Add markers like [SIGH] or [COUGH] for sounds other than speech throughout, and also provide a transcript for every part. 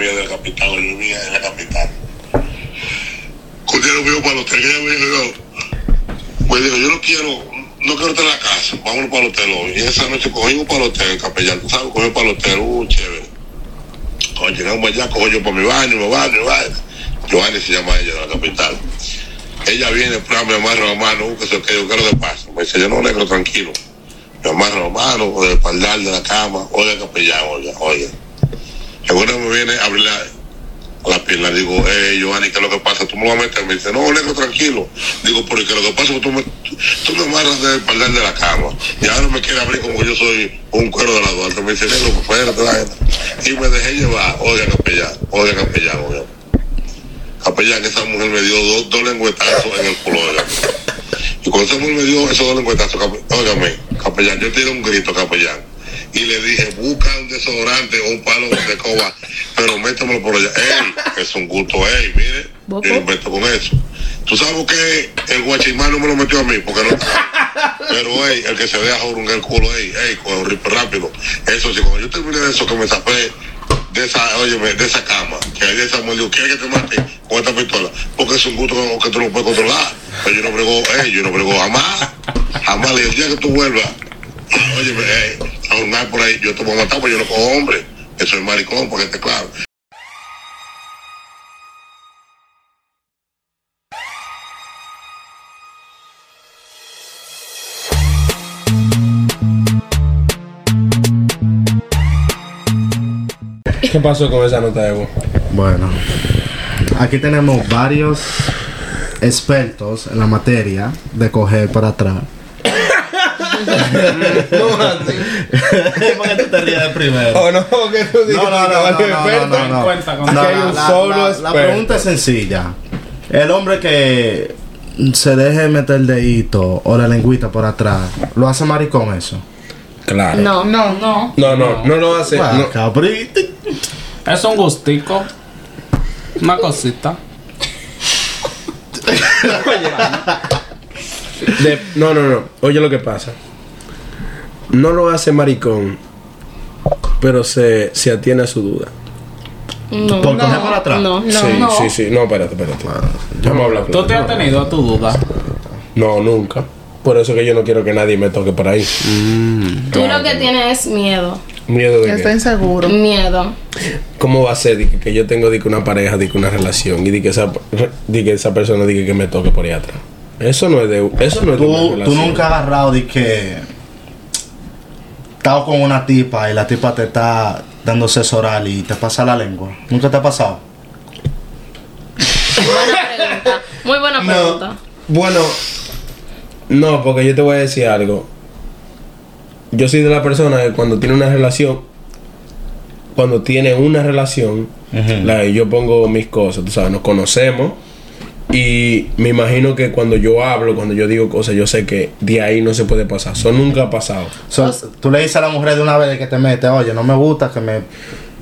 mía de la capital, yo vivía en la capital. Cuando yo vio para el hotel, ella me dijo, me dijo, yo no quiero, no quiero estar en la casa, vámonos para el hotel hoy. Y esa noche cogimos para el hotel, capellán, tú sabes, cogimos para el hotel, uh, chévere. Cuando llegamos allá, cojo yo para mi baño, mi baño, mi baño. Giovanni se llama ella de la capital. Ella viene, prueba, me amarra la mano, que se que yo quiero de paso. Me dice, yo no negro, tranquilo. Me amarra la mano, con el espaldar de la cama, oiga capellán, oiga, oiga. Seguro me viene a abrir la, la digo, eh, Giovanni, ¿qué es lo que pasa? Tú me vas a meter. Me dice, no, negro, tranquilo. Digo, porque lo que pasa es tú me, tú me amarras del espaldar de la cama. Y ahora me quiere abrir como yo soy un cuero de la Duarte. Me dice, pues espérate, la gente. Y me dejé llevar, oiga, capellán, oiga, capellán, oiga. Capellán, esa mujer me dio dos, dos lengüetazos en el culo, oiga. Y cuando esa mujer me dio esos dos lengüetazos, óigame, capellán, yo tiré un grito, capellán. Y le dije, busca un desodorante o un palo de coba, pero métemelo por allá. Ey, es un gusto, ey, mire, yo invento con eso. Tú sabes qué el guachimán no me lo metió a mí, porque no [LAUGHS] Pero, ey, el que se deja jorungar el culo, ey, ey, rip rápido. Eso sí, cuando yo terminé de eso, que me zapé de esa, óyeme, de esa cama, que hay de esa mujer, ¿quieres que te mate con esta pistola? Porque es un gusto que, que tú no puedes controlar. Pero yo no brego, ey, yo no brego jamás. Jamás el día que tú vuelvas, óyeme, ey, a jorungar por ahí, yo te voy a matar, porque yo no cojo hombre. Eso es maricón, porque esté claro. ¿Qué pasó con esa nota de voz? Bueno, aquí tenemos varios expertos en la materia de coger para atrás. [LAUGHS] No, así. [LAUGHS] ¿Por qué tú te ríes de primero? O no, que tú digas No, no, que no, no, no, no, no. cuenta con No, la- un solo pregunta es sencilla. El hombre que se deje meter el dedito o la lengüita por atrás, ¿lo hace maricón eso? Claro. No. No, no. No, no, no lo hace. No. cabrito. Es un gustico. Una cosita. [LAUGHS] De- no, no, no. Oye lo que pasa. No lo hace maricón, pero se, se atiene a su duda. No. ¿Por coger por atrás? No, no. sí, no. sí, sí. No, espérate, espérate. Vamos a hablar ¿Tú te has tenido tu duda? No, nunca. Por eso que yo no quiero que nadie me toque por ahí. Tú lo que tienes es miedo. Miedo de Está que. inseguro. Miedo. ¿Cómo va a ser que, que yo tengo de que una pareja, de que una relación y de que esa, que esa persona diga que me toque por ahí atrás? Eso no es de, eso no es de una Tú, tú relación. nunca has agarrado de que estás con una tipa y la tipa te está dando sexo oral y te pasa la lengua. ¿Nunca te ha pasado? Buena pregunta. Muy buena pregunta. No, bueno, no, porque yo te voy a decir algo. Yo soy de la persona que cuando tiene una relación, cuando tiene una relación, la- yo pongo mis cosas, tú sabes, nos conocemos y me imagino que cuando yo hablo, cuando yo digo cosas, yo sé que de ahí no se puede pasar. Eso nunca ha pasado. So, tú le dices a la mujer de una vez que te mete, oye, no me gusta que me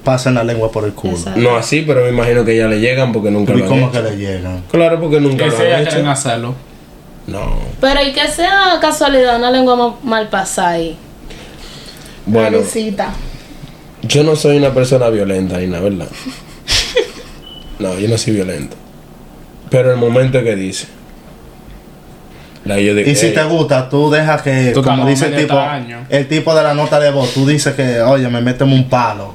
pasen la lengua por el culo. Exacto. No así, pero me imagino que ya le llegan porque nunca ¿Y lo han cómo que le llegan? Claro, porque nunca Que lo han hecho. hacerlo. No. Pero y que sea casualidad, una lengua ma- mal pasada ahí. Bueno, Visita. Yo no soy una persona violenta, Ina, ¿verdad? [LAUGHS] No, yo no soy violento. Pero el momento que dice. La yo digo, Y si "Ey, te gusta, tú dejas que, Tú como dice el tipo, el tipo de la nota de voz, tú dices que, oye, me méteme un palo.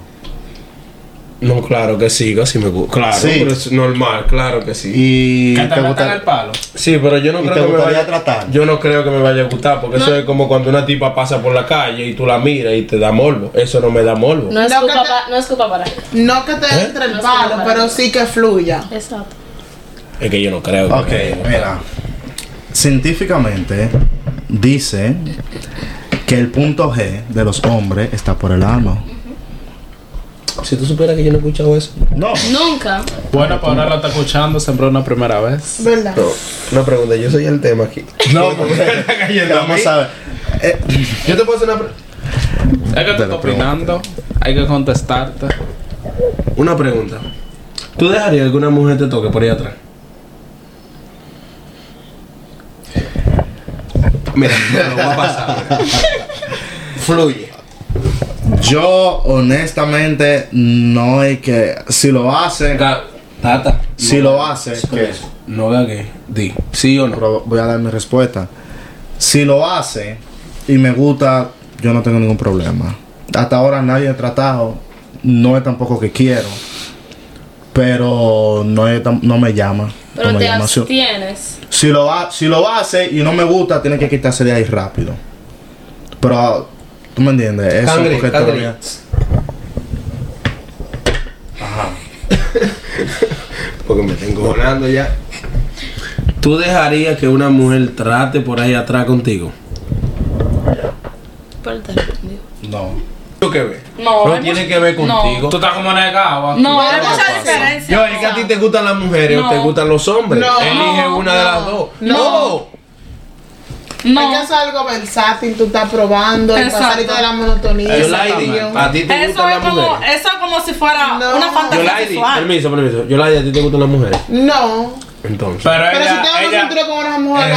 No, claro que sí, casi me gusta. Claro, Sí. pero es normal, claro que sí. Y Que te gusta- el palo. Sí, pero yo no ¿Y creo te que me vaya tratar? Yo no creo que me vaya a gustar, porque eso es como cuando una tipa pasa por la calle y tú la miras y te da morbo. Eso no me da morbo. No es que culpa, te- pa- no es culpa para él. No que te ¿Eh? entre el No palo, pero para- sí que fluya. Exacto. Es que yo no creo. que Ok, mira. Científicamente dice que el punto G de los hombres está por el ano. Si tú supieras que yo no he escuchado eso. No. Nunca. Bueno, pues ahora lo está escuchando, sembró una primera vez. ¿Verdad? No, una pregunta, yo soy el tema aquí. No, [LAUGHS] porque vamos a ver. Eh, Yo te puedo hacer una pre- Es que tú estás opinando, hay que contestarte. Una pregunta. ¿Tú dejarías que alguna mujer te toque por ahí atrás? Mira, lo voy a pasar. Fluye. Yo, honestamente, no es que. Si lo hace, Tata. si lo hace, ¿qué? No haga que. Di. ¿Sí o no? Pero voy a dar mi respuesta. Si lo hace y me gusta, yo no tengo ningún problema. Hasta ahora nadie he tratado, no es tampoco que quiero, pero no, es no me llama. Pero no me te llama. Si, abstienes. si lo ha- si lo hace y no me gusta, tiene que quitarse de ahí rápido. Pero, ¿tú me entiendes? Eso Cangre, porque cangre. todavía- [LAUGHS] Porque me tengo volando ya. ¿Tú dejarías que una mujer trate por ahí atrás contigo? Respondió. No. ¿Tú qué ves? No, No tiene que ver no. contigo. Tú estás como negado. No, ¿Qué hay te a ti te gustan las mujeres o No. te gustan los hombres. No. Elige No, una de las dos. no. Es que No. eso es algo versátil, tú estás probando, Exacto. de la monotonía. Yo, a ti te Eso gustan es las como, mujeres. eso es como si fuera No. una fantasía Yo, Lady, sexual. permiso, permiso. Yo, Lady, a ti te gustan las mujeres. No, Entonces. Pero pero ella, si tengo ella, un cinturón con una mujer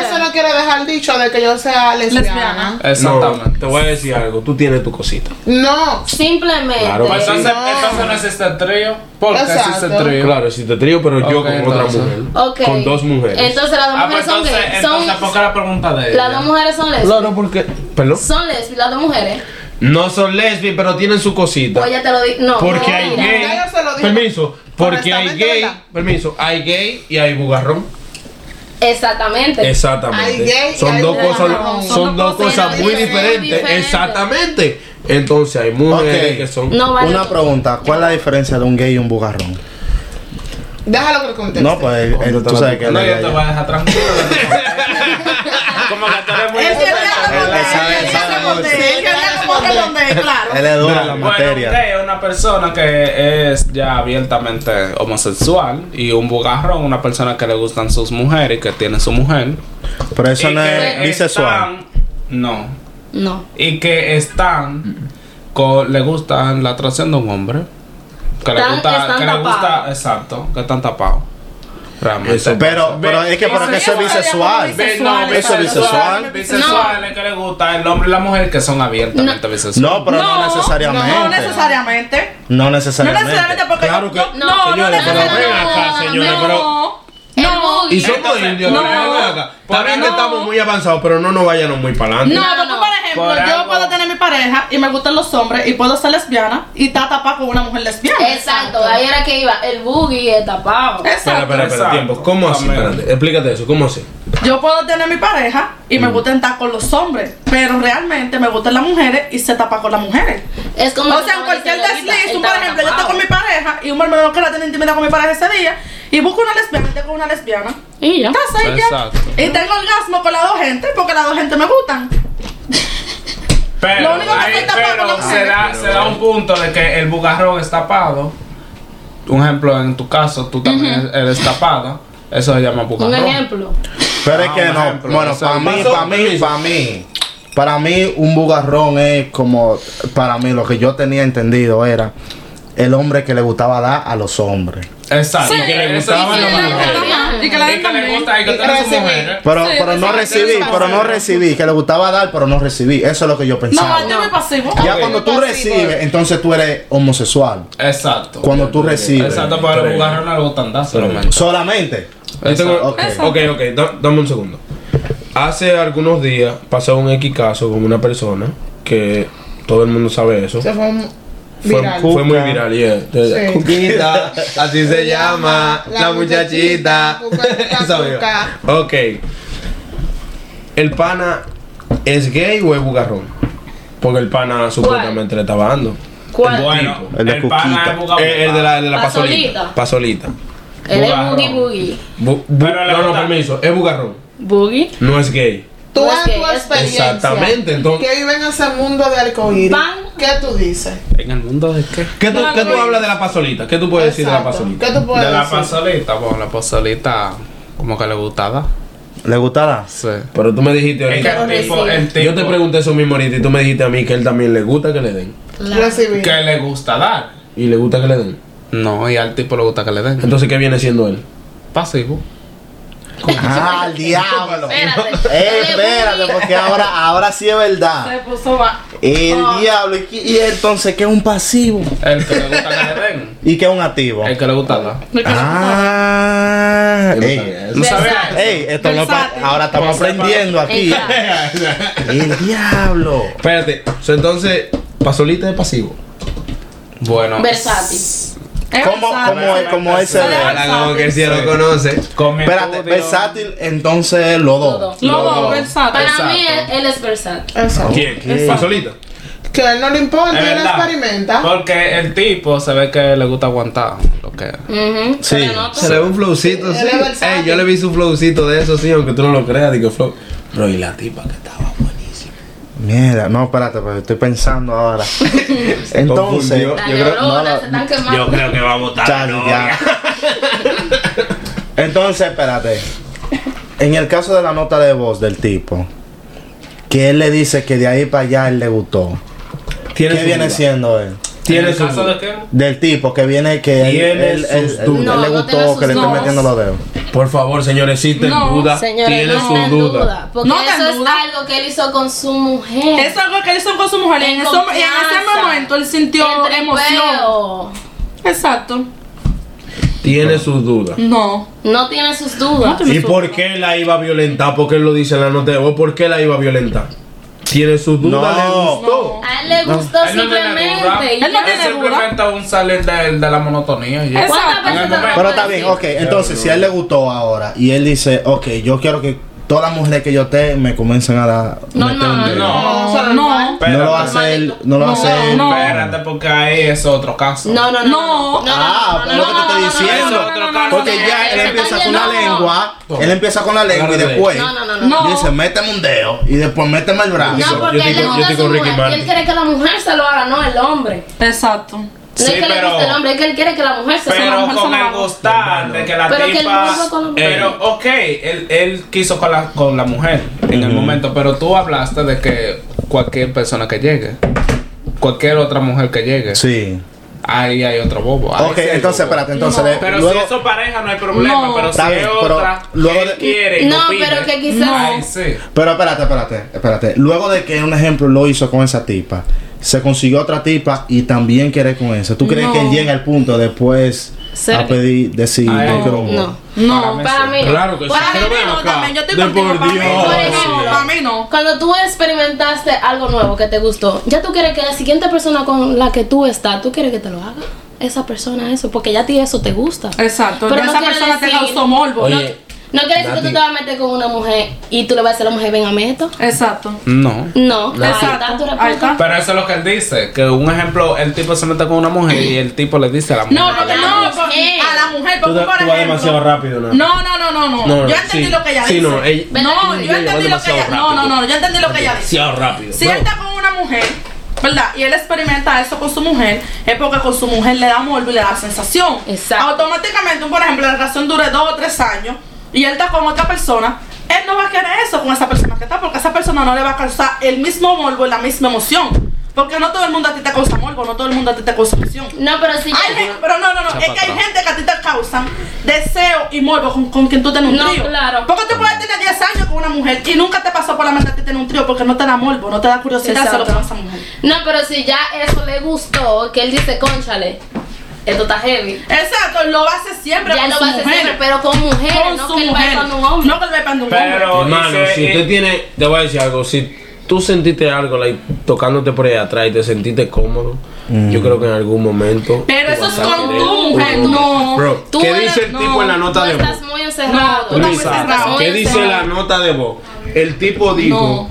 eso no quiere dejar dicho de que yo sea lesbiana. Lesbiana. Exactamente. No, te voy a decir algo. Tú tienes tu cosita. No, Simplemente. Claro. Pues entonces, No. entonces no existe el trío. ¿Por qué Exacto. existe el trío? Claro, si te trío, pero yo con otra mujer. Ok. Con dos mujeres. Entonces las dos Ah, pues mujeres son entonces, gays. entonces, Son, ¿por qué la pregunta de ella? las dos mujeres son lesbianas. Claro, porque. Perdón. Son lesbianas, las dos mujeres. No son lesbias, pero tienen su cosita. Pues ya te lo di. No. Porque no, hay mira. gay. Ya yo se lo dije Permiso. Porque hay gay. ¿verdad? Permiso. Hay gay y hay bugarrón. Exactamente. Exactamente. Hay gay y son hay dos cosas, bugarrón. son, Son dos cosas cosas muy diferentes. diferentes. Exactamente. Entonces hay mujeres Ok. que son. No vale. Una pregunta, ¿cuál es la diferencia de un gay y un bugarrón? déjalo que lo conteste. No, pues él- él- tú sabes que No, yo te voy a dejar tranquilo. [LAUGHS] Como que tú eres muy Él él claro. Él es duro en la Bueno, un materia. gay es una persona que es ya abiertamente homosexual y un bugarrón una persona que le gustan sus mujeres y que tiene su mujer. Pero eso y no que es bisexual. están- No. No. Y que están con, le gustan la atracción de un hombre. Que le gusta, que le gusta, exacto, que están tapados. Realmente. Eso Pero, pero es que porque eso es bisexual. No, Eso es bisexual. Bisexual es que le gusta el hombre y la mujer que son abiertamente bisexuales. No, pero no, No, necesariamente. No necesariamente. No No necesariamente. necesariamente porque Claro que- no, no, no, necesariamente. señores, no, El no, boogie. Y somos indios. no. acá. Está bien que No. estamos muy avanzados, pero no nos vayamos muy para adelante. No, No, porque no. por ejemplo, Por yo algo- puedo tener mi pareja y me gustan los hombres y puedo ser lesbiana y estar tapada con una mujer lesbiana. Exacto, ahí era que iba. El boogie es tapado. Espera, Exacto. espera, espera, Exacto. tiempo. ¿Cómo así? Espérate, explícate eso. ¿Cómo así? Yo puedo tener mi pareja y Mm. me gusta estar con los hombres, pero realmente me gustan las mujeres y se tapa con las mujeres. Es como. O sea, en cualquier desliz, por ejemplo, yo estoy tapado. con mi pareja y un hombre no quiere tener intimidad con mi pareja ese día y busco una lesbiana y tengo una lesbiana. Y ya. Estás ahí ya. Exacto. Y tengo orgasmo con las dos gente porque las dos gente me gustan. Pero, Lo único que ahí- estoy tapado pero con la se, mujer. da, se da un punto de que el bugarrón es tapado. Un ejemplo, en tu caso, tú también eres tapada. Eso se llama Un bugarrón. ejemplo. Pero es Ah, que un no. ejemplo, Bueno, o sea, para mí, pasó- para mí, permiso. para mí. Para mí, un bugarrón es como. Para mí, lo que yo tenía entendido era. El hombre que le gustaba dar a los hombres. Exacto. Sí, y que le gustaban sí, mujeres. Y que la que le gusta y que mujeres. Pero, Sí, pero no recibí, pero no recibí. Que le gustaba dar, pero no recibí. Eso es lo que yo No, pensaba. yo me pasivo. Ya cuando tú recibes, entonces tú eres homosexual. Exacto. Cuando tú recibes. Exacto, no le gustan dar solamente. Ok, ok, da- dame un segundo. Hace algunos días pasó un X caso con una persona que todo el mundo sabe eso. Se fue un Fue, viral. fue muy viral, yeah. Sí. Cuquita, [LAUGHS] así se llama, la, La muchachita. muchachita, cuca, [LAUGHS] cuca. Ok. ¿El pana es gay o es bugarrón? Porque el pana supuestamente le estaba dando. ¿Cuál? Bueno, El de el pana Cuquita. es. Eh, el de la, el de la Pasolita. pasolita. Él es boogie boogie. Bu- no, no, permiso. Es bugarrón. Boogie. No es gay. Tú No es en que tu experiencia. Exactamente, entonces- Que vive en ese mundo de arcoíris. Pan. ¿Qué tú dices? ¿En el mundo de qué? ¿Qué tú, qué tú hablas de la pasolita? ¿Qué tú puedes decir de la pasolita? ¿Qué tú puedes De la pasolita, bueno, la pasolita como que le gustaba. ¿Le gustaba? Sí. Pero tú me dijiste Es que ahorita. el tipo, el tipo Yo te pregunté eso mismo ahorita y tú me dijiste a mí que él también le gusta que le den. Recibir. que le gusta dar. Y le gusta que le den. No, y al tipo le gusta que le den. Entonces, ¿qué viene siendo él? Pasivo. Ah, al diablo. Espérate. Eh, espérate, porque ahora, ahora sí es verdad. Se puso más. El Ah. diablo. ¿Y, y entonces qué es un pasivo? El que le gusta que le den. ¿Y qué es un activo? El que le gusta dar. Ah, ey. ¿No sabes? Ey, esto no es ahora estamos aprendiendo aquí. El diablo. Espérate. entonces, pasolita de pasivo. Bueno. Versátil. ¿Cómo, cómo es, cómo es ese? Sale Ahora como que si Sí. lo conoce. Espérate, versátil, entonces los Los dos. dos. Los dos, Los- versátil. Para Exacto. mí, él, él es versátil. Exacto. ¿Quién? ¿Qué? ¿Pasolita? Que a él no le importa, él experimenta. Porque el tipo se ve que le gusta aguantar lo que Sí. Se le ve un flowcito, sí. Ey, yo le vi su flowcito de eso, sí, aunque tú no lo creas, digo flow. Bro, y la tipa que buenísima. Mierda, no, espérate, pero estoy pensando ahora. [LAUGHS] Entonces. Las yo creo, no, quemando. creo que va a votar. Chale, ya. [LAUGHS] Entonces, espérate. En el caso de la nota de voz del tipo, que él le dice que de ahí para allá él le gustó. ¿Qué viene siendo él? Tiene ¿En el su caso de qué? Del tipo que viene que él, él- él- él- le gustó que le esté metiendo los dedos. Por favor, señores, existen No, dudas. Señores, Tiene no su duda. duda. Porque No eso es duda. algo que él hizo con su mujer. Es algo que él hizo con su mujer. Y en, En eso- y en ese momento él sintió emoción. Exacto. Tiene sus dudas. No. No tiene sus dudas. ¿Y por qué la iba a violentar? Porque él lo dice en la nota de voz. ¿Por qué la iba a violentar? Tiene sus dudas, No. le gustó. A él le gustó Él no duda. simplemente. Él no tiene simplemente un salir de, de la monotonía. y ya. Exacto. ¿Cuántas En veces el te lo momento. Pero está bien, ok. Entonces, si a él le gustó ahora y él dice, ok, yo quiero que todas las mujeres que yo te me comiencen a dar. No, no, no. No, no. lo Espérate. hace él, no lo No, hace él. no. Espérate, porque ahí es otro caso. No, no, no. Ah, no, lo que te estoy diciendo. Porque ya él empieza con la lengua, él empieza con la lengua y después No, no, no, no. No. dice, méteme un dedo y después méteme el brazo. No, porque Yo a él le gusta a su mujer él quiere que la mujer se lo haga, no el hombre. Exacto. No Sí, es que le guste el hombre, es que él quiere que la mujer se Pero mujer con el gustar de que la Pero que él tipa. vuelva con la mujer. pero, ok, él, él quiso con la, con la mujer en el momento, pero tú hablaste de que cualquier persona que llegue, cualquier otra mujer que llegue, Sí. ahí hay otro bobo. ahí Ok, sí entonces bobo. espérate, entonces No. Pero luego si eso pareja no hay problema, No. pero si Está es otra luego de- quiere No, lo pide, pero que quizás- Ahí sí. Pero espérate, espérate, espérate. Luego de que un ejemplo lo hizo con esa tipa, se consiguió otra tipa y también quiere con esa. ¿Tú crees No. que llega al punto después Ser- a pedir, decir, Ay, yo quiero No. No. Para mí no. Claro que sí. Para mí no, también. Yo estoy contigo. por Para mí Dios. no. Por ejemplo. Para mí no. Cuando tú experimentaste algo nuevo que te gustó, ya tú quieres que la siguiente persona con la que tú estás, tú quieres que te lo haga. Esa persona eso, porque ya a ti eso te gusta. Exacto. Pero no esa persona te causó morbo. Oye, No quiere decir que tú te vas a meter con una mujer y tú le vas a decir a la mujer, ven a esto. Exacto. No. No, ahí Exacto. Ahí está. Pero eso es lo que él dice, que un ejemplo, el tipo se mete con una mujer y el tipo le dice a la mujer. No, porque A la no, mujer. porque a la mujer, Tú, porque tú por vas demasiado ejemplo. rápido, ¿no? No, no, no, no, no. No, Yo entendí sí. lo que ella Sí, dice. no, ella- No, yo entendí lo que ella. No, no, rápido. no, yo entendí lo que ella dice. Demasiado rápido. Si él está con una mujer, ¿verdad? Y él experimenta eso con su mujer, es porque con su mujer le da morbo y le da sensación. Exacto. Automáticamente, por ejemplo, la relación dure dos o tres años y él está con otra persona, él no va a querer eso con esa persona que está, porque esa persona no le va a causar el mismo morbo y la misma emoción. Porque no todo el mundo a ti te causa morbo, no todo el mundo a ti te causa emoción. No, pero si ya- gen- pero no, no, no, es que hay gente que a ti te causan deseo y morbo con, con quien tú tienes un No, trío. claro. Porque tú puedes tener 10 años con una mujer y nunca te pasó por la mente a ti tener un trío porque no te da morbo, no te da curiosidad hacer lo que esa mujer. No, pero si ya eso le gustó, que él dice, conchale, esto está heavy. Exacto, lo hace siempre Ya con lo su va a hacer mujer. siempre, pero con mujeres, con no su que mujer. vaya con un hombre. No que con un hombre. Pero, Hermano, si y- usted tiene, te voy a decir algo, si tú sentiste algo like, tocándote por ahí atrás y te sentiste cómodo, yo creo que en algún momento. Pero eso es con tu mujer, no. Bro, Tú ¿qué eres- dice el no, tipo en la nota Tú de voz? estás muy encerrado. No, tú estás muy Luisa, encerrado. muy ¿Qué dice la nota de voz? El tipo dijo,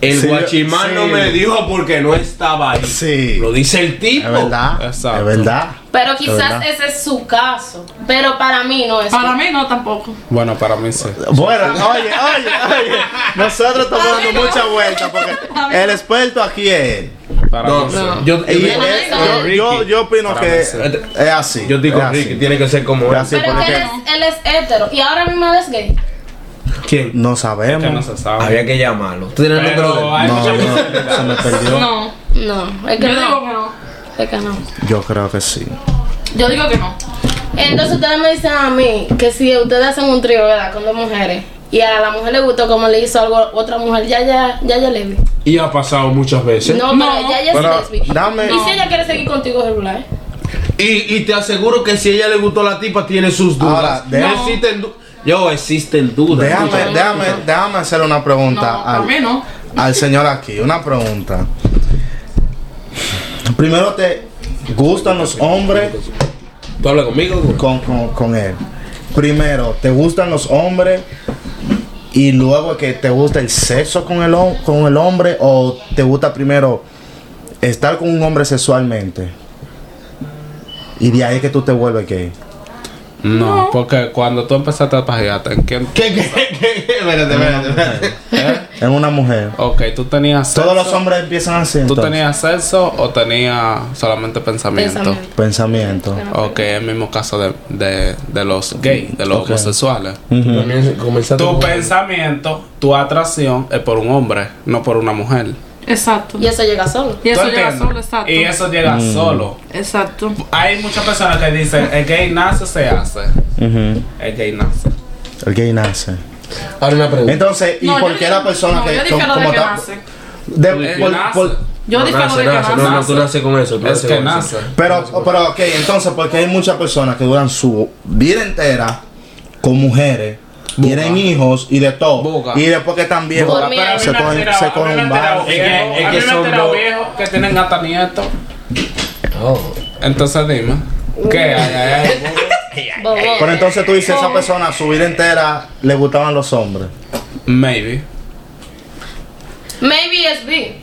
el Sí, guachimán no sí. me dijo porque no estaba ahí. Sí. Lo dice el tipo. Es verdad. Exacto. Es verdad. Pero Es quizás verdad. ese es su caso. Pero para mí no es. Para mí no tampoco. Bueno, para mí sí. Bueno, oye, oye, oye. Nosotros estamos dando no. mucha vuelta porque el experto aquí es él. Para No, mí sí. No. Yo, yo, Y digo- él- yo, yo, yo opino Para que es así. yo digo. Ricky, tiene que ser como él. así. Pero porque- que él es, él es hetero. Y ahora mismo es gay. ¿Quién? No Que no sabemos. se sabe. Había que llamarlo. ¿Tú tienes el número de él? No, no, se me perdió. No. No, es que Yo digo no. que no. Es que no. Yo creo que sí. Yo digo que no. Entonces ustedes me dicen a mí que si ustedes hacen un trío, ¿verdad? Con dos mujeres. Y a la mujer le gustó como le hizo algo a otra mujer, ya, ya, ya, ya le vi. Y ha pasado muchas veces. No, No, pero ya, ya pero sí les vi. dame- Y si ella quiere seguir contigo regular. Y, y te aseguro que si a ella le gustó la tipa, tiene sus dudas. Ahora, de- No existen du- Yo, existen dudas. Déjame, Escúchame. déjame, déjame hacer una pregunta No, al, no. al señor aquí. Una pregunta. Primero, ¿te gustan los hombres ¿Tú hablas conmigo? con, con, con él? Primero, ¿te gustan los hombres y luego que te gusta el sexo con el, con el hombre o te gusta primero estar con un hombre sexualmente? Y de ahí que tú te vuelves gay. No, porque cuando tú empezaste a pajearte, ¿en quién? ¿Qué, qué, qué, qué? Espérate, espérate, espérate. ¿Eh? Es una mujer. Ok, tú tenías sexo. Todos los hombres empiezan así. ¿Tú entonces. tenías sexo o tenías solamente pensamiento? Pensamiento. pensamiento. Ok, el mismo caso de, de, de los gays, de los Ok. homosexuales. También comenzaste Tu pensamiento, tu atracción es por un hombre, no por una mujer. Exacto. Y eso llega solo. Y eso ¿Tú llega solo, exacto. Y eso llega Mm. solo. Exacto. Hay muchas personas que dicen, el gay nace, se hace. El gay nace. El gay nace. Ahora una pregunta. Entonces, ¿y No, por qué la persona no, que yo de que nace. de- El por- nace. por- Yo nace, de que nace. No, no, tú naces con eso. tú Es que eso. nace. pero, pero, ok, entonces, porque hay muchas personas que duran su vida entera con mujeres, tienen hijos y de todo. Boca. Y después que están viejos, Por miedo. se cogen, se cogen un bar. Es que- es que son dos- viejos que tienen hasta nietos. Oh. Entonces dime, ¿qué hay? hay, hay? [LAUGHS] Bobo. Pero entonces tú dices, esa persona su vida entera le gustaban los hombres. Maybe. Maybe es B.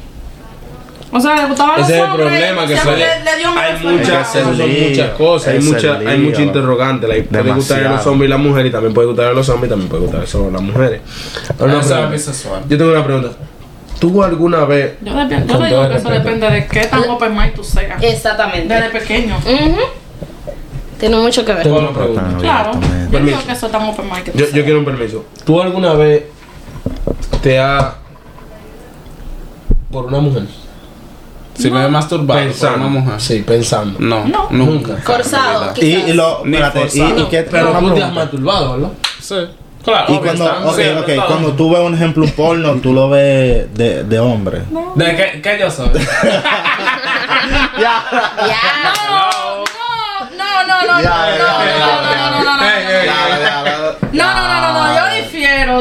O sea, le gustaban los Ese es el hombres, problema, que siempre son- le, le dio hay muchas, Ese lío, muchas cosas, hay ese muchas, hay lío, muchas interrogantes. like, puede gustar a los hombres y las mujeres, y también puede gustar a los hombres y también puede gustar solo a las mujeres. Ahora, bisexual. Yo tengo una pregunta. ¿Tú alguna vez Yo, yo digo que eso depende de qué tan open mind tú seas. Exactamente. Desde pequeño. Tiene mucho que ver. Tengo una pregunta. Claro. Yo digo que eso es tan open mind que tú Yo, yo quiero un permiso. ¿Tú alguna vez te has por una mujer? Si me he masturbado por Pensando. una mujer. Sí, pensando. No, No. nunca. Forzado. Y, y lo, Ni espérate, y, forzado. y qué- Pero tú te has masturbado, ¿verdad? Sí. Claro. Y cuando, está- ok, sí, ok, todo. cuando tú ves un ejemplo un porno, tú lo ves de, de hombre. ¿De qué, qué yo soy? Ya. No, no, no, no, no, Ya, no, ya, no, ya, no, no, no, no, no, no, Ey, ey, Ya, ya, ya. No, no, no, no, no, yo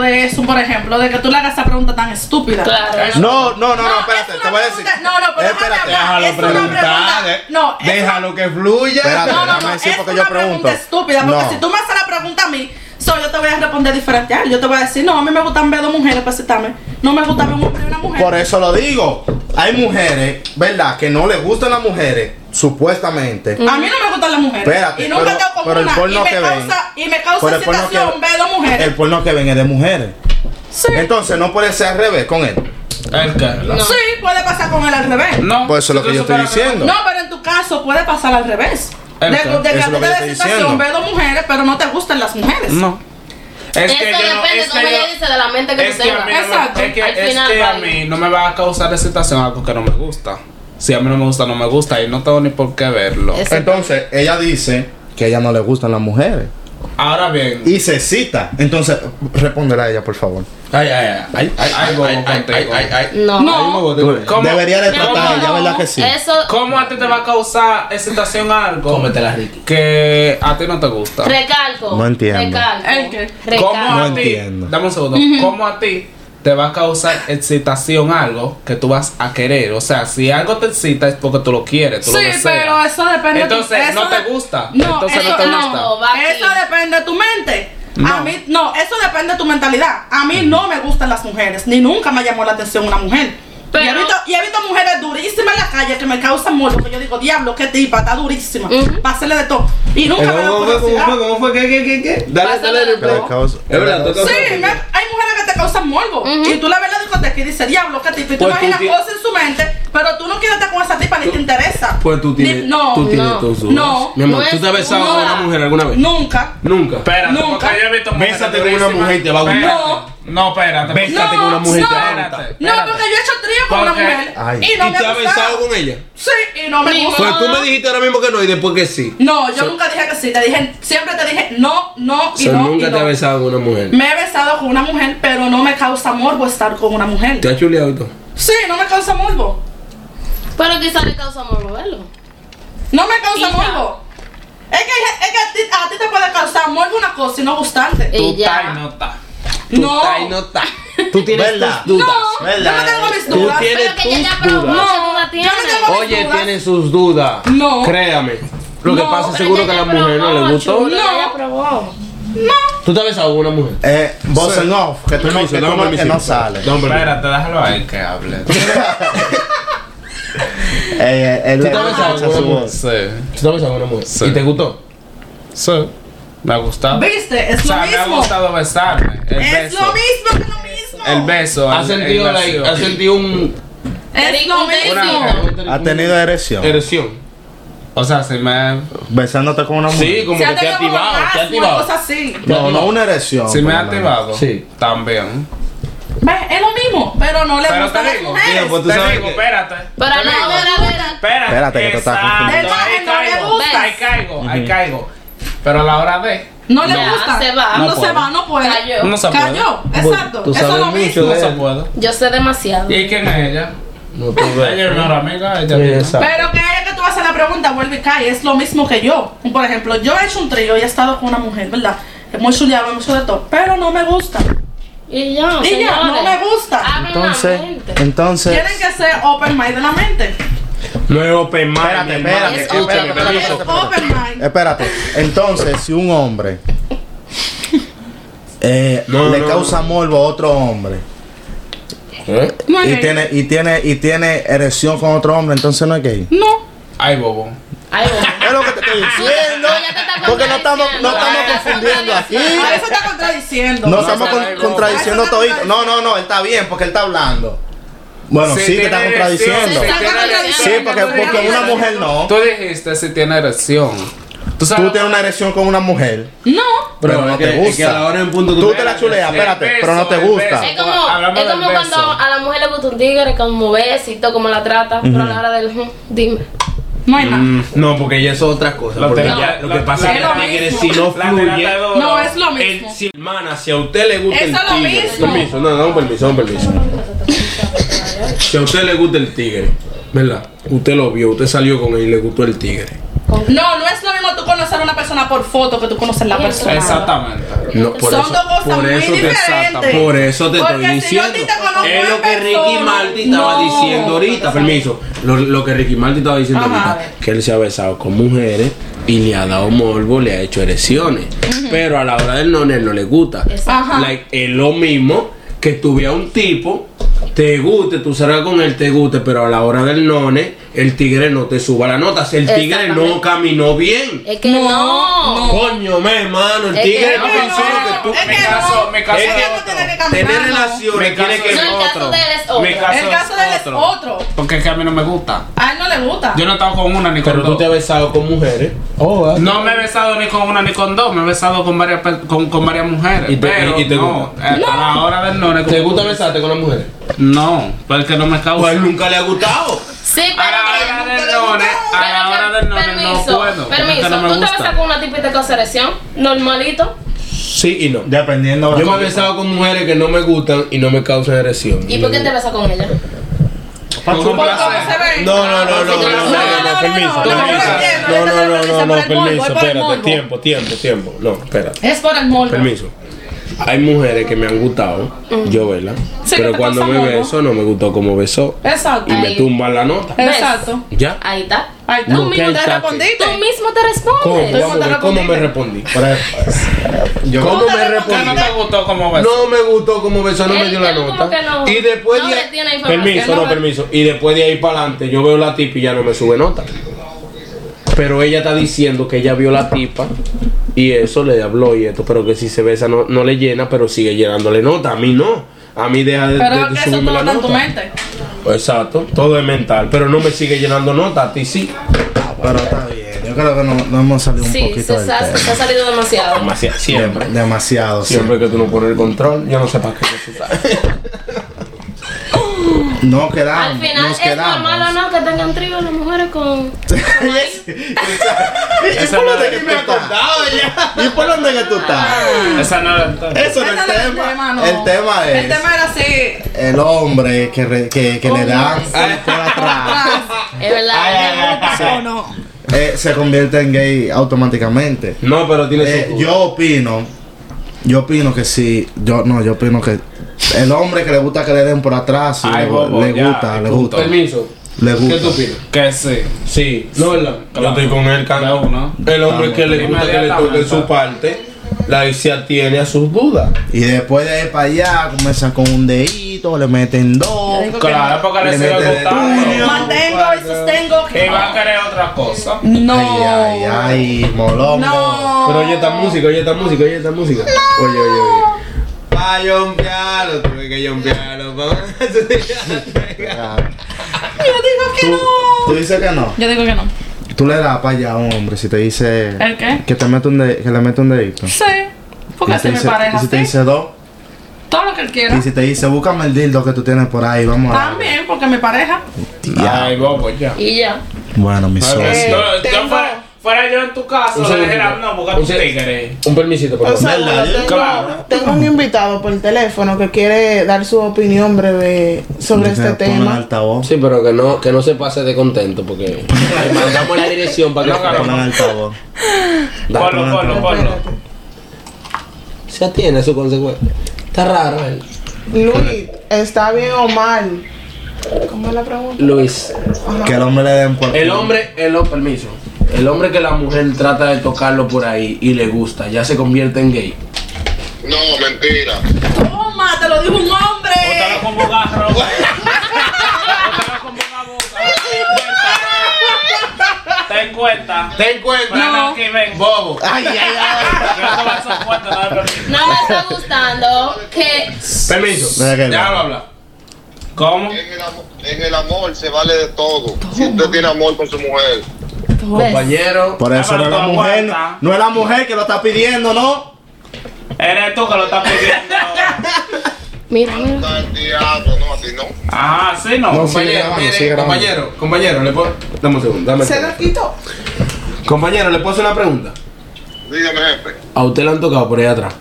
de eso, por ejemplo, de que tú le hagas esa pregunta tan estúpida. Claro. No, no, no, no, espérate, es te voy a decir. no, no, pero déjame espérate. hablar. Déjalo Es una preguntar. no, es Déjalo que fluya. Espérate, No, no, no, es porque una yo pregunta estúpida, porque No. si tú me haces la pregunta a mí, so, yo te voy a responder diferente a él. Yo te voy a decir, no, a mí me gustan ver dos mujeres para citarme. No me gusta ver un hombre y una mujer. Por eso lo digo. Hay mujeres, ¿verdad? Que no les gustan las mujeres, supuestamente. A mí no me gustan las mujeres. Espérate, y nunca pero- tengo pero el porno y, me que ven- causa, y me causa Pero el porno excitación que- ver dos mujeres. El porno que ven es de mujeres. sí. Entonces no puede ser al revés con él. ¿El qué? No. sí, puede pasar con él al revés. No. Pues eso es lo que yo estoy diciendo. No, pero en tu caso puede pasar al revés. De, ¿El de qué? que a ti te estoy excitación ver dos mujeres, pero no te gustan las mujeres. No. Es Eso que yo no, depende, es como ella dice, de la mente que tú tengas. Exacto. es que, es a mí no me va a causar excitación algo que no me gusta. Si a mí no me gusta, no me gusta y no tengo ni por qué verlo. Es- Entonces ella dice que a ella no le gustan las mujeres. Ahora bien, Y se cita. Entonces, respóndela a ella, por favor. Ay, ay, ay. Ay, ay, Ay, ay, ay, contigo. ay, ay. No. No. Debería de tratar a amor, ella, no. ¿verdad que sí? Eso. ¿cómo a ti te va a causar excitación algo Cómetela, Ricky. que a ti no te gusta? Recalco. No entiendo. Recalco. ¿El qué? ¿Cómo a No ti? entiendo. Dame un segundo. ¿Cómo a ti te va a causar excitación algo que tú vas a querer? O sea, si algo te excita es porque tú lo quieres, tú lo Sí, deseas. pero eso depende de tu- Entonces, no te gusta. No, Entonces eso no te no. gusta. Eso depende de tu mente. A No. mí, no, eso depende de tu mentalidad. A mí no me gustan las mujeres, ni nunca me llamó la atención una mujer. Pero- y, he visto, y he visto mujeres durísimas en la calle que me causan morbo, que yo digo, diablo, qué tipa, está durísima. Ujú. Pásele de todo. Y nunca me da ¿Cómo fue? ¿Cómo curiosidad. fue? ¿Cómo fue? ¿Qué, qué, qué, qué? Dale, Pásale dale, replay. Sí, me- hay que causan morbo. Y tú la ves la discoteca y dices, diablo, qué tipa. Y tú Pues tú imaginas ti- cosas en su mente, pero tú no quieres estar con esa tipa ni te interesa. Pues tú Ni- tienes, no, tú tienes no, tus dudas. no, Mi amor, no ¿tú te has besado duda. con una mujer alguna vez? nunca. Nunca. Espérate, Nunca. Bésate con una mujer y te va a gustar. No. No, espérate. Bésate con una mujer no, Espérate. No, porque yo he hecho trío con una mujer Ay. y no ¿Y me te ha has besado con ella? Sí, y no me Ni gusta. Pues tú me dijiste ahora mismo que no y después que sí. No, yo nunca dije que sí. Te dije, siempre te dije no, no y no. nunca y te has no. besado con una mujer. Me he besado con una mujer, pero no me causa morbo estar con una mujer. ¿Te has chuleado y todo? Sí, no me causa morbo. Pero quizás le causa morbo verlo. No me causa morbo. Es que, es que a, ti, a ti te puede causar morbo una cosa y no gustarte. Y Tú ya. estás y no estás. No. No está. Tú tienes ¿Verdad? tus dudas. No, yo ¿Verdad? no tengo mis Tú dudas. tienes Pero que ya tus probó, dudas. No, yo no tengo- Oye, dudas. tiene sus dudas. No. Créame. Lo que No, pasa Pero seguro que a la ya mujer no probó, le gustó. chulo, No. ya probó. ¿Tú te has besado con una mujer? Eh, voz en off, que tú no, que tú dame no- que no sale. Espérate, déjalo a él que hable. [LAUGHS] Eh, eh, ¿Tú te has besado escucha con su una mujer? Sí. ¿Tú te has besado con una mujer? Sí. ¿Y te gustó? Sí. Me ha gustado. ¿Viste? Es O sea, lo me ha mismo. gustado besarme. El Es beso. lo mismo que lo mismo. El beso. ¿Has el- sentido, el like, beso. has sentido un... Es lo mismo. Una- ¿Ha tenido erección? erección? O sea, si me, Besándote con una mujer. Sí, como Se que ha te ha activado, te ha activado. cosas así. No, no una erección. si me ha activado, Sí. también. ¿Ves? Es lo mismo, pero no le Pero gustan te las digo, mujeres. mira, pues tú te sabes digo, que- espérate. Pero no, mira. Espérate, Espérate, que te estás exacto, confundiendo. Ahí caigo, gusta. ahí caigo, ahí caigo. Pero a la hora de. No le Ya, gusta. se va. No, No se va, no puede. Cayó. No se puede. Cayó, exacto. tú Eso es sabes lo mucho mismo. No se puede. Yo sé demasiado. ¿Y quién es ella? No te Ella es una amiga, ella. Exacto. Pero que ella que tú haces la pregunta, vuelve y cae, es lo mismo que yo. Por ejemplo, yo he hecho un trío y he estado con una mujer, ¿verdad? Hemos chuleado, hemos hecho de todo, pero no me gusta. Y ya, Y ya, no me gusta. Entonces, mente. entonces. Tienen que ser open mind de la mente. No es open mind, Espérate, espérate. Es espérate, open espérate, mind. espérate, Es espérate. open mind. Espérate. Entonces, si un hombre eh, No, le no, causa morbo a otro hombre ¿Eh? No y tiene y tiene y tiene erección con otro hombre, entonces no es gay. No. Ay, bobo. Ay, bueno. Es lo que te estoy diciendo. Porque no estamos, no estamos confundiendo aquí. A eso está contradiciendo. No No, estamos no, con- no, contradiciendo no. todito. No, no, no, él está bien porque él está hablando. Bueno, sí, te está contradiciendo. Sí, porque, porque una mujer no. Tú dijiste si tiene erección. Tú Tú tienes una erección con una mujer, No. pero no que- te es que a la hora gusta. en punto Tú te la chuleas, espérate, pero no te gusta. Es como, Hablamos es como cuando a la mujer le gusta un tigre, como besito, como la trata, pero a la hora del "Ujú, dime. No hay nada. Mm, No, porque ella es otra cosa. Lo ella- lo que pasa es que el tigre, mismo. si no fluye. No, es lo el- mismo. si, hermana, si a usted le gusta Eso el es lo tigre. mismo. Permiso, no, no, un permiso, un permiso. Si a usted le gusta el tigre, ¿verdad? Usted lo vio, usted salió con él y le gustó el tigre. No, no es lo mismo tú conocer a una persona por foto que tú conocer la persona. Exactamente. No, por Son eso, dos cosas por muy eso te, diferentes. por eso te Porque estoy si yo a ti diciendo. te Es lo que Ricky Martin estaba no. diciendo ahorita. Permiso. Lo, lo que Ricky Martin estaba diciendo Ajá. ahorita. Que él se ha besado con mujeres y le ha dado morbo, le ha hecho erecciones. Pero a la hora del non, él no le gusta. Ajá. Like, es lo mismo que tú veas un tipo, te guste, tú salgas con él, te guste, pero a la hora del none, el tigre no te suba la nota. Si el tigre no caminó bien. Es que no. Coño, me hermano, el Es tigre que no no, pensó lo que tú. que caso, no. mi caso no. Tener no. relaciones tiene que No, el caso de él es otro. Mi caso, El caso de él es otro. Porque es que a mí no me gusta. A él no le gusta. Yo no he estado con una ni con Pero tú dos. te has besado con mujeres. No me he besado ni con una ni con dos, me he besado con varias con, con varias mujeres. ¿Y te- pero y te no, gusta? eh, a la hora del no. no ¿Te gusta tú besarte con las mujeres? No, porque no me causa. Pues nunca le ha gustado. Sí, a la hora pero. del no, a la hora del no, no permiso, puedo. permiso, no me tú te besas con una tipita de consideración, normalito, Sí y no. Dependiendo de Yo me he besado con mujeres que no me gustan y no me causan erección. ¿y por qué te besas con ella? Con un ¿Cómo placer. No, no, no, no, no, no, no, no, permiso, no, permiso. No, no, no, no, no, por permiso, por espérate, tiempo, tiempo, tiempo. No, espérate. Es por el morbo. Permiso. Hay mujeres que me han gustado, yo, ¿verdad? Sí, Pero cuando me morbo. beso no me gustó como besó Exacto. y me Ahí. tumban la nota. Exacto. ¿Ya? Ahí está. Ay, No, tú mismo te está respondiste. Tú mismo te ¿Cómo? respondes. Vamos a ver, ¿Cómo me respondí? [LAUGHS] Yo, ¿Cómo ¿Tú te me no respondí? te gustó como besó. No me gustó como besó, no me dio la nota. no- y después no de información. Permiso, No permiso. Y después de ahí para adelante, yo veo la tipa y ya no me sube nota. Pero ella está diciendo que ella vio la tipa y eso le habló y esto, pero que si se besa no, no le llena, pero sigue llenándole nota. A mí no. A mí deja de, Pero de- de que eso subirme todo la en tu nota. mente. Exacto, todo es mental, pero no me sigue llenando nota, a ti sí. pero está bien. Yo creo que no, no hemos salido un Sí, poquito se, del ha, tema. se ha salido demasiado. Demasiado, siempre. Dem- demasiado, sí. Siempre que tú no pones el control, yo no sé para qué tú sabes. No quedamos. Al final nos es quedamos. normal o no que tengan trío las mujeres con... [LAUGHS] Esa no es me acordaba ya. ¿Y por dónde [LAUGHS] que tú estás? Esa no es la- Eso no es el es tema. no. El tema es El tema era así. el hombre que, re- que, que le dan [LAUGHS] Ay. por atrás. Es verdad. ¿O no? eh, se convierte en gay automáticamente. No, pero tiene Eh, su. yo opino, yo opino que sí, yo no, yo opino que el hombre que le gusta que le den por atrás, Ay, le, bobo, le ya, gusta, le punto. gusta, Permiso. le ¿Qué tú gusta. opinas? Que sí. Sí, no verdad. Yo estoy con él, Cano. uno. El hombre que le gusta que le toque su parte, la se atiene a sus dudas. Y después de ir para allá, comienzan con un dedito, le meten dos. Claro, porque le Le sigue mete de gustando. tuyo. Mantengo y sostengo que va a querer otra cosa. No. Ay, ay, ay, molongo. No. Pero oye esta música, oye esta música, oye esta música. Oye, oye, oye. Pa' yompearlo, tuve que yompearlo. Ah, [LAUGHS] Yo digo que ¿Tú, no. tú dices que no. Yo digo que no. Tú le das para allá a un hombre si te dice ¿El qué? que te mete un de- que le mete un dedito. Sí. Porque Y así te mi dice- pareja y si te dice dos, Todo lo que él quiera. y si te dice búscame el dildo que tú tienes por ahí, vamos a También, porque mi pareja. Ay, bobo, ya. Y ya. Bueno, mi socio. tengo- fuera, yo en tu casa, le dijera, no, busca Un tu tigre. Un permisito, por O favor. sea, tengo, Claro. tengo un invitado por teléfono que quiere dar su opinión breve sobre este el tema. Sí, pero que no, que no se pase de contento porque le [LAUGHS] mandamos la dirección para que No, se Ponme el altavoz. Da- Ponlo, ponlo, ponlo. Se atiene a su consecuencia. Está raro él. Luis, ¿está bien o mal? ¿Cómo es la pregunta? Luis. Que el hombre le den por El hombre, el ho- permiso. El hombre que la mujer trata de tocarlo por ahí y le gusta, ya se convierte en gay. No, mentira. Toma, te lo dijo un hombre. Bótalo como garro. [LAUGHS] Bótalo como una boca. Ten cuenta. Ten cuenta. Aquí, ven. Bobo. Ay, ay, ay. [LAUGHS] No. No me está gustando que... Permiso. Déjalo hablar. ¿Cómo? En el, amor, en el amor se vale de todo. Si usted tiene amor por su mujer. Compañero. Por eso Ah, no es la mujer, aguanta. no es la mujer que lo está pidiendo, ¿no? Eres tú que lo estás pidiendo. [LAUGHS] Mira, mira. Está el diablo, no, a ti no. Ajá, sí, no. No, Compañero, grabando, mire, sigue grabando. compañero, compañero, le puedo. Dame un segundo, dame ¿Se lo quitó? Compañero, le puedo hacer una pregunta. Dígame, jefe. A usted le han tocado por ahí atrás.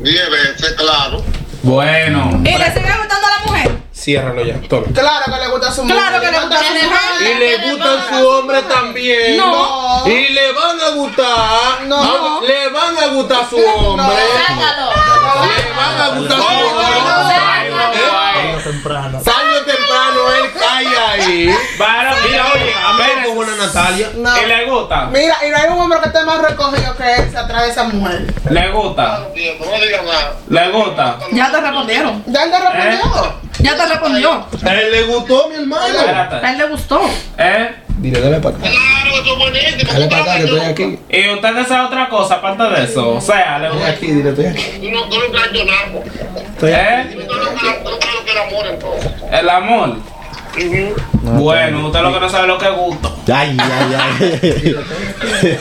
Diez veces, claro. Bueno. ¿Y le sigue gustando a la mujer? Ciérralo ya, toma. Claro que le gusta su Claro que le gusta su Y mujer. le gustan su hombre también. No. Y le van a gustar. No. a- Le van a gustar su hombre. Sácalo. Le van a gustar su hombre. Ay. Tarde o temprano él cae ahí. Mira, oye, a ver, con buena Natalia. No. ¿Y le gusta? Mira, y no hay un hombre que esté más recogido que él atrás de esa mujer. ¿Le gusta? ¿Le gusta? Ya te respondieron. ¿Ya te respondió? Ya te respondió. A él le gustó, mi hermano. A él le gustó. ¿Eh? Dile, dale para acá. Claro, eso es buenísimo. Dale para acá, que estoy aquí. ¿Y usted desea otra cosa aparte de eso? O sea, le Estoy gusta. aquí, dile, estoy aquí. Tú no, tú nunca has. ¿Eh? No sabes lo que era amor, entonces. El amor. Bueno, usted lo que no sabe lo que es gusto. Ay, ay, ay. [LAUGHS]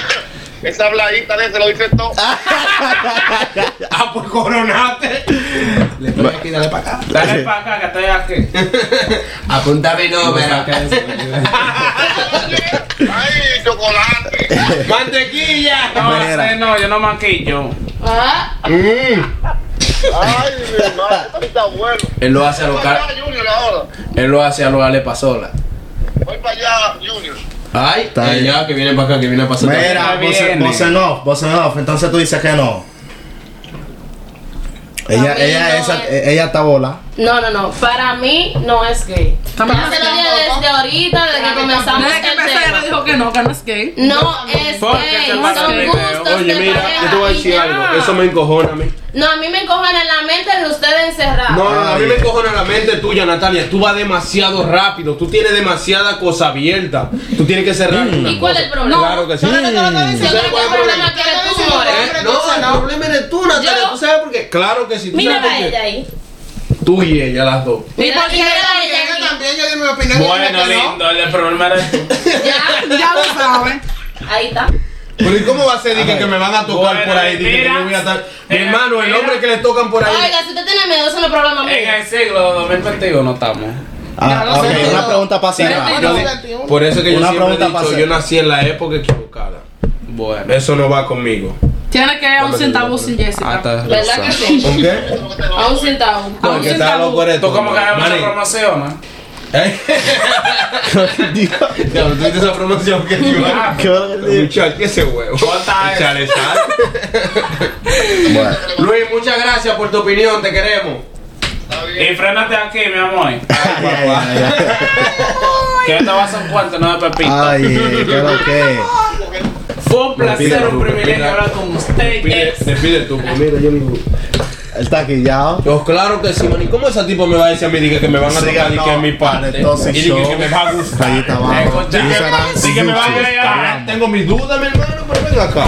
[LAUGHS] Esa, habladita de ese lo dice todo. [LAUGHS] Ah, pues coronate. Le estoy aquí, dale para acá. Dale para acá que estoy aquí. [LAUGHS] Apunta mi número. [LAUGHS] Ay, chocolate. Mantequilla. No, no, yo no maquillo. Ah, Ay, mi hermano, esto está bueno. Él lo hace a lo ahora. Él lo hace a lo Alepasola. Voy para allá, Junior. Ay, Está eh, ya, que viene para acá, que viene para acá. Mira, voz en- off, voz en off. Entonces tú dices que no. Ella, A ella, no esa, es- ella está bola. No, no, no. Para mí no es gay. Ya se lo dije desde ahorita, desde que comenzamos Desde que el empecé, tema. me dijo que no, que no es gay. No es gay, son gustos Oye, de mira, pareja yo te voy a decir ya. algo. Eso me encojona a mí. No, a mí me encojan en la mente de ustedes encerrados. No, no, a mí me encojona la mente tuya, Natalia. Tú vas demasiado rápido. Tú tienes demasiada cosa abierta. Tú tienes que cerrar una ¿Y cuál es el problema? Claro que sí. No, no, no, no, no, no, Yo creo que el problema que eres tú, More. No, el problema eres tú, Natalia. ¿Tú sabes por qué? Claro que sí. ¿Tú sabes Mírala por a qué? ella ahí. ¿Tú y ella, las dos. Y ella aquí. también, yo di mi opinión. Bueno, lindo, el problema eres tú. Ya, Ya lo saben. ahí está. Pero ¿y cómo va a ser de que, que me van a tocar Bueno, por ahí? Que, yo voy a estar... Mi hermano, el hombre que le tocan por ahí. Oiga, si usted tiene miedo, eso no es problema mío. En el siglo 2021 estamos. Ah, no una pregunta pasiva. Pero Yo no, di- 21. por eso que yo Una siempre he dicho, yo nací en la época equivocada. Bueno. Eso no va conmigo. Tiene que ir a un centavo sin. Jessica. Hasta ¿Verdad que sí? ¿Con qué? A un centavo. A un centavo. Tú como que hay mucha promoción, ¿Eh? [LAUGHS] Ya, ¿tú viste esa promoción que tú Ah, ¿Qué ese huevo. Cuánta es. Échale sal. Bueno, Luis, muchas gracias por tu opinión, te queremos. Y frénate aquí, mi amor. ay, ay, ay, Que te vas a un cuarto, no de pepito. ay, ay, ¿qué lo que? Fue un placer, un privilegio hablar con usted. Pide, despide tú, pues mira, yo digo. Él está aquí ya. Yo, claro que sí, man. ¿Y cómo ese tipo me va a decir a mí dije, que me van a tocar y que es mi parte? Y dije show. que me va a gustar. Rayita abajo. Escucha, Instagram, sí que me va a agregar. Tengo mis dudas, mi hermano, pero ven acá.